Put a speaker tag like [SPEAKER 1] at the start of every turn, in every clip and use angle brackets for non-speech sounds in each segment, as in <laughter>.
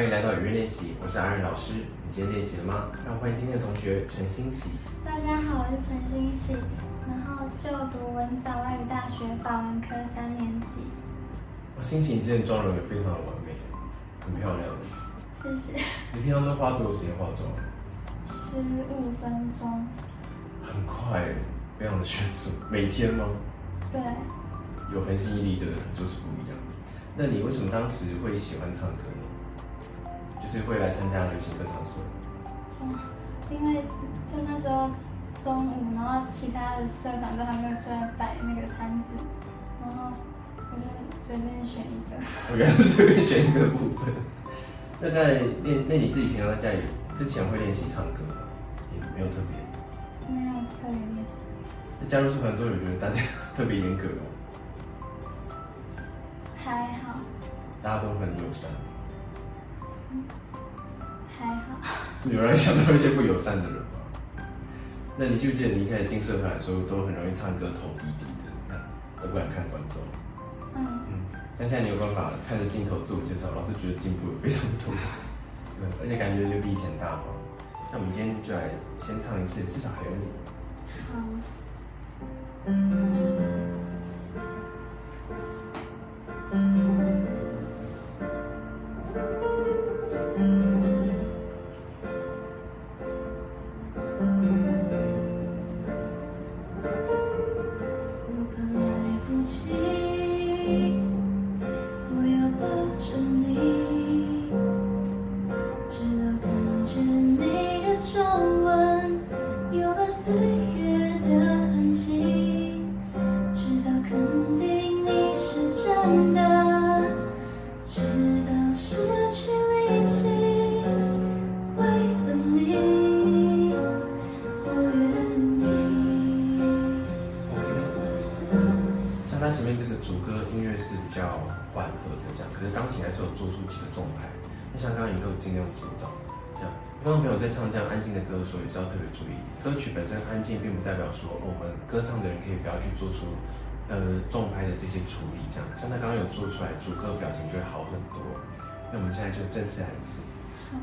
[SPEAKER 1] 欢迎来到语音练习，我是阿任老师。你今天练习了吗？让我欢迎今天的同学陈欣喜。
[SPEAKER 2] 大家好，我是陈欣喜，然后就读文藻外语大学法文科三年级。
[SPEAKER 1] 哇，欣喜，你今天妆容也非常的完美，很漂亮。
[SPEAKER 2] 谢谢。
[SPEAKER 1] 你平常都花多少时间化妆？
[SPEAKER 2] 十五分钟。
[SPEAKER 1] 很快，非常的迅速。每天吗？
[SPEAKER 2] 对。
[SPEAKER 1] 有恒心毅力的人就是不一样。那你为什么当时会喜欢唱歌是会来参加旅行歌唱社。
[SPEAKER 2] 嗯，因为就那时候中午，然后其他的社团都还没有出来摆那个摊子，然后我就随便选一个。
[SPEAKER 1] 我原来随便选一个部分。那在练，那你自己平常在家里之前会练习唱歌吗？也没有特别。
[SPEAKER 2] 没有特别练习。
[SPEAKER 1] 那加入社团之后，有觉得大家 <laughs> 特别严格吗？
[SPEAKER 2] 还好，
[SPEAKER 1] 大家都很友善。
[SPEAKER 2] 还好。
[SPEAKER 1] 是 <laughs> 有人想到一些不友善的人吗？那你记不记得你一开始进社团的时候，都很容易唱歌头低低的，这样都不敢看观众。
[SPEAKER 2] 嗯嗯。
[SPEAKER 1] 那现在你有办法看着镜头自我介绍，老师觉得进步了非常多，<laughs> 对，而且感觉就比以前大方。那我们今天就来先唱一次，至少还有你。
[SPEAKER 2] 好。
[SPEAKER 1] 主有做出几个重拍。那像刚刚你都有尽量做到，这样。刚刚朋友在唱这样安静的歌的时候，也是要特别注意，歌曲本身安静，并不代表说我们歌唱的人可以不要去做出呃重拍的这些处理，这样。像他刚刚有做出来，主歌表情就会好很多。那我们现在就正式来一次。
[SPEAKER 2] 好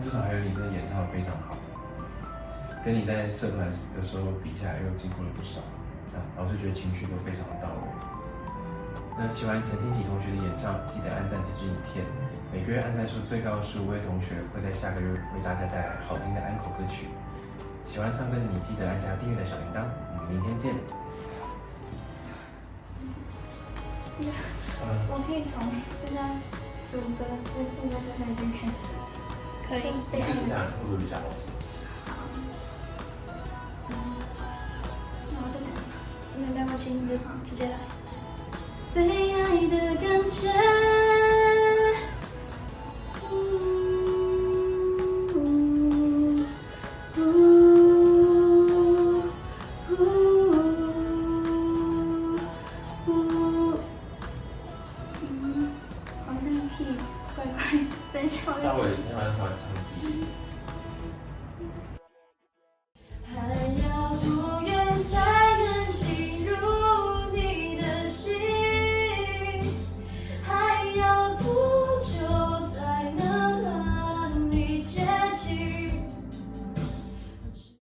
[SPEAKER 1] 至少还有你，这演唱非常好跟你在社团的时候比下来，又进步了不少。老师觉得情绪都非常的到位。那喜欢陈欣琪同学的演唱，记得按赞这支影片。每个月按赞数最高的十五位同学，会在下个月为大家带来好听的安口歌曲。喜欢唱歌的你，记得按下订阅的小铃铛。我们明天见。
[SPEAKER 3] 我可以从就像主歌、副副歌这边开始。
[SPEAKER 4] 可以。
[SPEAKER 1] 你试试看，会不会比较好？
[SPEAKER 3] 好。嗯，那我再讲。
[SPEAKER 4] 你们不要去，你就直接来。
[SPEAKER 3] 被爱的感觉。